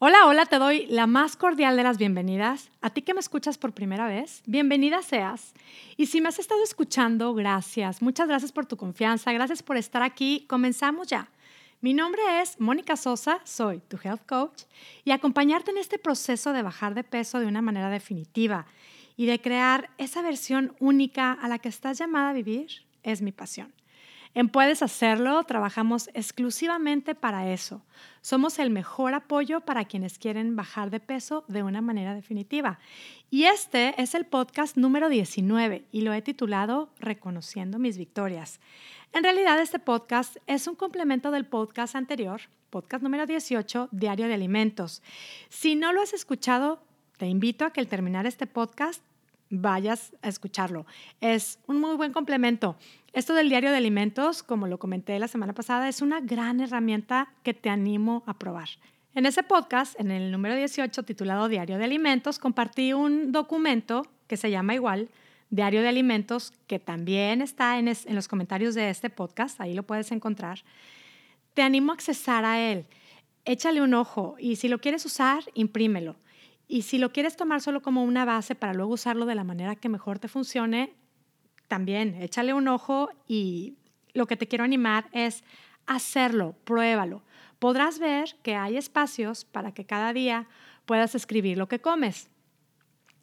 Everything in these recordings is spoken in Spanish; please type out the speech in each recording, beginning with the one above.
Hola, hola, te doy la más cordial de las bienvenidas. A ti que me escuchas por primera vez, bienvenida seas. Y si me has estado escuchando, gracias. Muchas gracias por tu confianza, gracias por estar aquí. Comenzamos ya. Mi nombre es Mónica Sosa, soy tu health coach y acompañarte en este proceso de bajar de peso de una manera definitiva y de crear esa versión única a la que estás llamada a vivir es mi pasión. En Puedes Hacerlo trabajamos exclusivamente para eso. Somos el mejor apoyo para quienes quieren bajar de peso de una manera definitiva. Y este es el podcast número 19 y lo he titulado Reconociendo mis victorias. En realidad este podcast es un complemento del podcast anterior, podcast número 18, Diario de Alimentos. Si no lo has escuchado, te invito a que al terminar este podcast vayas a escucharlo. Es un muy buen complemento. Esto del diario de alimentos, como lo comenté la semana pasada, es una gran herramienta que te animo a probar. En ese podcast, en el número 18, titulado Diario de Alimentos, compartí un documento que se llama igual, Diario de Alimentos, que también está en, los comentarios de este podcast, ahí lo puedes encontrar. Te animo a accesar a él. Échale un ojo y si lo quieres usar, imprímelo. Y si lo quieres tomar solo como una base para luego usarlo de la manera que mejor te funcione, también échale un ojo y lo que te quiero animar es hacerlo, pruébalo. Podrás ver que hay espacios para que cada día puedas escribir lo que comes.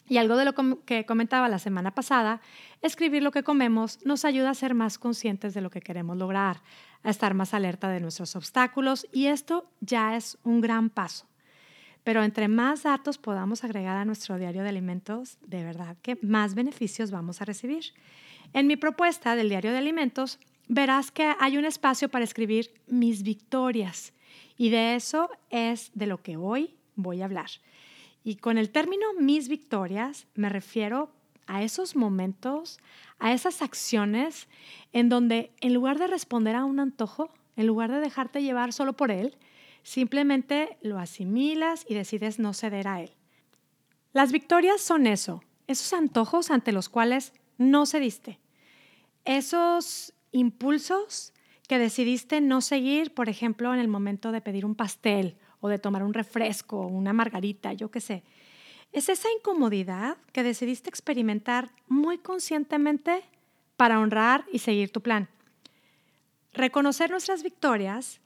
Y algo de lo que comentaba la semana pasada, escribir lo que comemos nos ayuda a ser más conscientes de lo que queremos lograr, a estar más alerta de nuestros obstáculos y esto ya es un gran paso. Pero entre más datos podamos agregar a nuestro diario de alimentos, de verdad que más beneficios vamos a recibir. En mi propuesta del diario de alimentos, verás que hay un espacio para escribir mis victorias. Y de eso es de lo que hoy voy a hablar. Y con el término mis victorias me refiero a esos momentos, a esas acciones en donde en lugar de responder a un antojo, en lugar de dejarte llevar solo por él, Simplemente lo asimilas y decides no ceder a él. Las victorias son eso, esos antojos ante los cuales no cediste. Esos impulsos que decidiste no seguir, por ejemplo, en el momento de pedir un pastel o de tomar un refresco o una margarita, yo qué sé. Es esa incomodidad que decidiste experimentar muy conscientemente para honrar y seguir tu plan. Reconocer nuestras victorias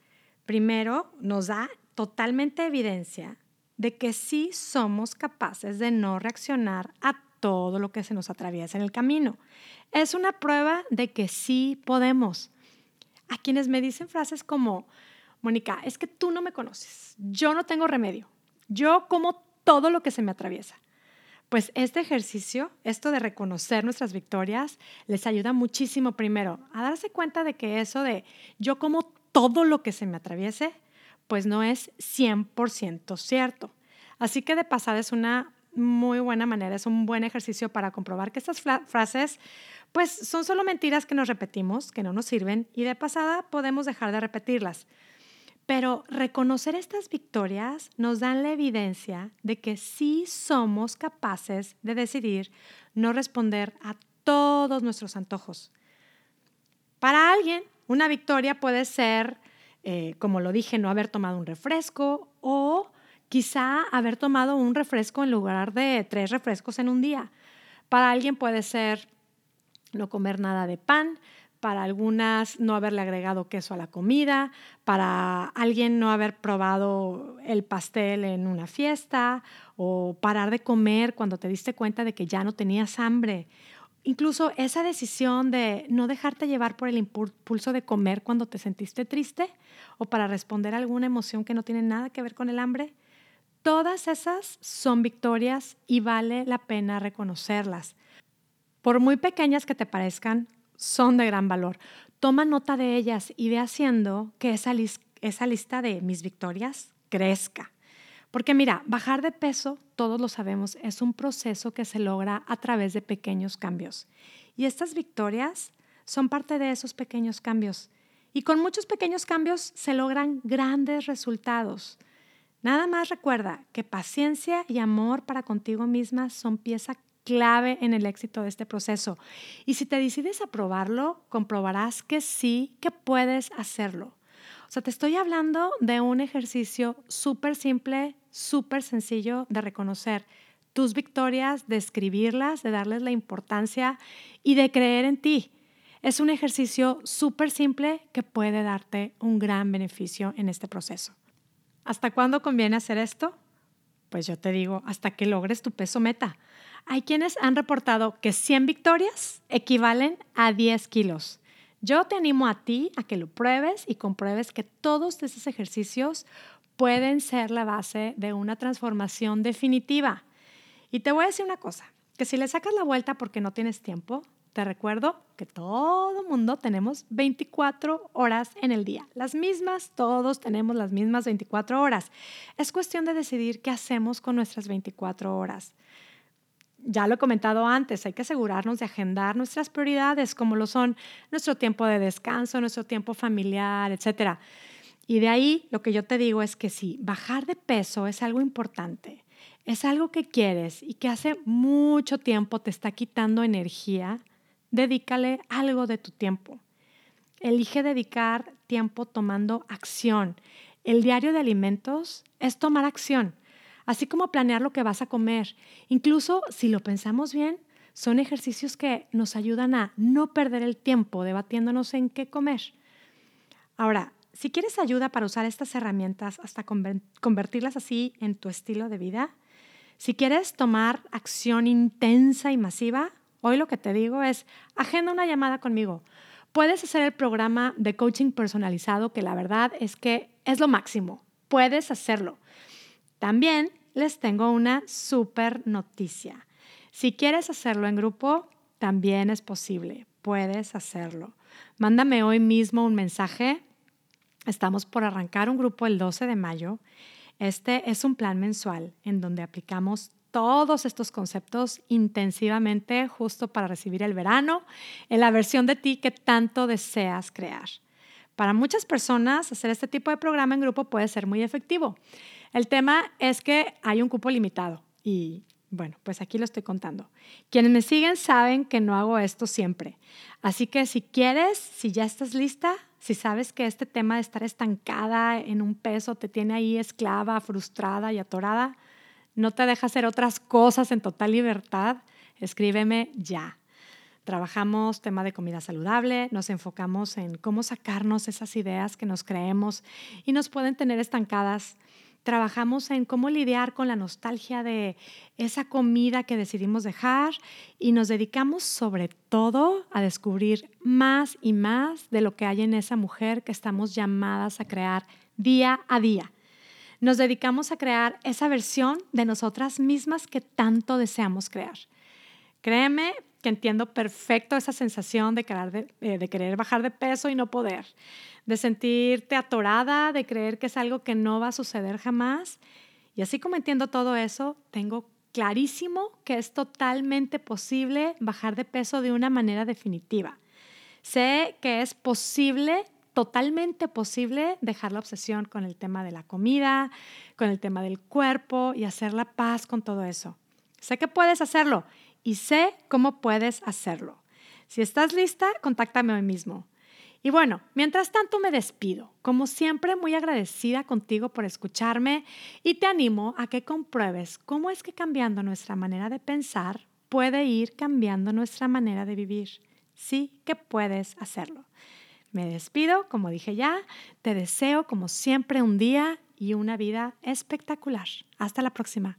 primero nos da totalmente evidencia de que sí somos capaces de no reaccionar a todo lo que se nos atraviesa en el camino. Es una prueba de que sí podemos. A quienes me dicen frases como, Mónica, es que tú no me conoces, yo no tengo remedio, yo como todo lo que se me atraviesa. Pues este ejercicio, esto de reconocer nuestras victorias, les ayuda muchísimo primero a darse cuenta de que eso de yo como todo lo que se me atraviese, pues no es 100% cierto. Así que de pasada es una muy buena manera, es un buen ejercicio para comprobar que estas frases pues son solo mentiras que nos repetimos, que no nos sirven y de pasada podemos dejar de repetirlas. Pero reconocer estas victorias nos dan la evidencia de que sí somos capaces de decidir no responder a todos nuestros antojos. Para alguien, una victoria puede ser, eh, como lo dije, no haber tomado un refresco o quizá haber tomado un refresco en lugar de tres refrescos en un día. Para alguien puede ser no comer nada de pan, para algunas no haberle agregado queso a la comida, para alguien no haber probado el pastel en una fiesta o parar de comer cuando te diste cuenta de que ya no tenías hambre Incluso esa decisión de no dejarte llevar por el impulso de comer cuando te sentiste triste o para responder a alguna emoción que no tiene nada que ver con el hambre, todas esas son victorias y vale la pena reconocerlas. Por muy pequeñas que te parezcan, son de gran valor. Toma nota de ellas y ve haciendo que esa, esa lista de mis victorias crezca. Porque mira, bajar de peso, todos lo sabemos, es un proceso que se logra a través de pequeños cambios. Y estas victorias son parte de esos pequeños cambios. Y con muchos pequeños cambios se logran grandes resultados. Nada más recuerda que paciencia y amor para contigo misma son pieza clave en el éxito de este proceso. Y si te decides a probarlo, comprobarás que sí, que puedes hacerlo. O sea, te estoy hablando de un ejercicio súper simple, súper sencillo de reconocer tus victorias, de escribirlas, de darles la importancia y de creer en ti. Es un ejercicio súper simple que puede darte un gran beneficio en este proceso. ¿Hasta cuándo conviene hacer esto? Pues yo te digo, hasta que logres tu peso meta. Hay quienes han reportado que 100 victorias equivalen a 10 kilos. Yo te animo a ti a que lo pruebes y compruebes que todos esos ejercicios pueden ser la base de una transformación definitiva. Y te voy a decir una cosa, que si le sacas la vuelta porque no tienes tiempo, te recuerdo que todo mundo tenemos 24 horas en el día. Las mismas, todos tenemos las mismas 24 horas. Es cuestión de decidir qué hacemos con nuestras 24 horas. Ya lo he comentado antes, hay que asegurarnos de agendar nuestras prioridades, como lo son nuestro tiempo de descanso, nuestro tiempo familiar, etc. Y de ahí lo que yo te digo es que si bajar de peso es algo importante, es algo que quieres y que hace mucho tiempo te está quitando energía, dedícale algo de tu tiempo. Elige dedicar tiempo tomando acción. El diario de alimentos es tomar acción, así como planear lo que vas a comer. Incluso si lo pensamos bien, son ejercicios que nos ayudan a no perder el tiempo debatiéndonos en qué comer. Ahora, si quieres ayuda para usar estas herramientas hasta convertirlas así en tu estilo de vida, si quieres tomar acción intensa y masiva, Hoy lo que te digo es, agenda una llamada conmigo. Puedes hacer el programa de coaching personalizado, que la verdad es que es lo máximo. Puedes hacerlo. También les tengo una super noticia. Si quieres hacerlo en grupo, también es posible. Puedes hacerlo. Mándame hoy mismo un mensaje. Estamos por arrancar un grupo el 12 de mayo. Este es un plan mensual en donde aplicamos todos estos conceptos intensivamente justo para recibir el verano en la versión de ti que tanto deseas crear. Para muchas personas, hacer este tipo de programa en grupo puede ser muy efectivo. El tema es que hay un cupo limitado y bueno, pues aquí lo estoy contando. Quienes me siguen saben que no hago esto siempre. Así que si quieres, si ya estás lista, si sabes que este tema de estar estancada en un peso te tiene ahí esclava, frustrada y atorada, no te deja hacer otras cosas en total libertad, escríbeme ya. Trabajamos tema de comida saludable, nos enfocamos en cómo sacarnos esas ideas que nos creemos y nos pueden tener estancadas. Trabajamos en cómo lidiar con la nostalgia de esa comida que decidimos dejar y nos dedicamos sobre todo a descubrir más y más de lo que hay en esa mujer que estamos llamadas a crear día a día nos dedicamos a crear esa versión de nosotras mismas que tanto deseamos crear. Créeme que entiendo perfecto esa sensación de querer, eh, de, querer bajar de peso y no poder, de sentirte atorada, de creer que es algo que no va a suceder jamás. Y así como entiendo todo eso, tengo clarísimo que es totalmente posible bajar de peso de una manera definitiva. Sé que es posible totalmente posible dejar la obsesión con el tema de la comida, con el tema del cuerpo y hacer la paz con todo eso. Sé que puedes hacerlo y sé cómo puedes hacerlo. Si estás lista, contáctame hoy mismo. Y bueno, mientras tanto me despido, como siempre muy agradecida contigo por escucharme y te animo a que compruebes cómo es que cambiando nuestra manera de pensar puede ir cambiando nuestra manera de vivir. Sí que puedes hacerlo. Me despido, como dije ya, te deseo como siempre un día y una vida espectacular. Hasta la próxima.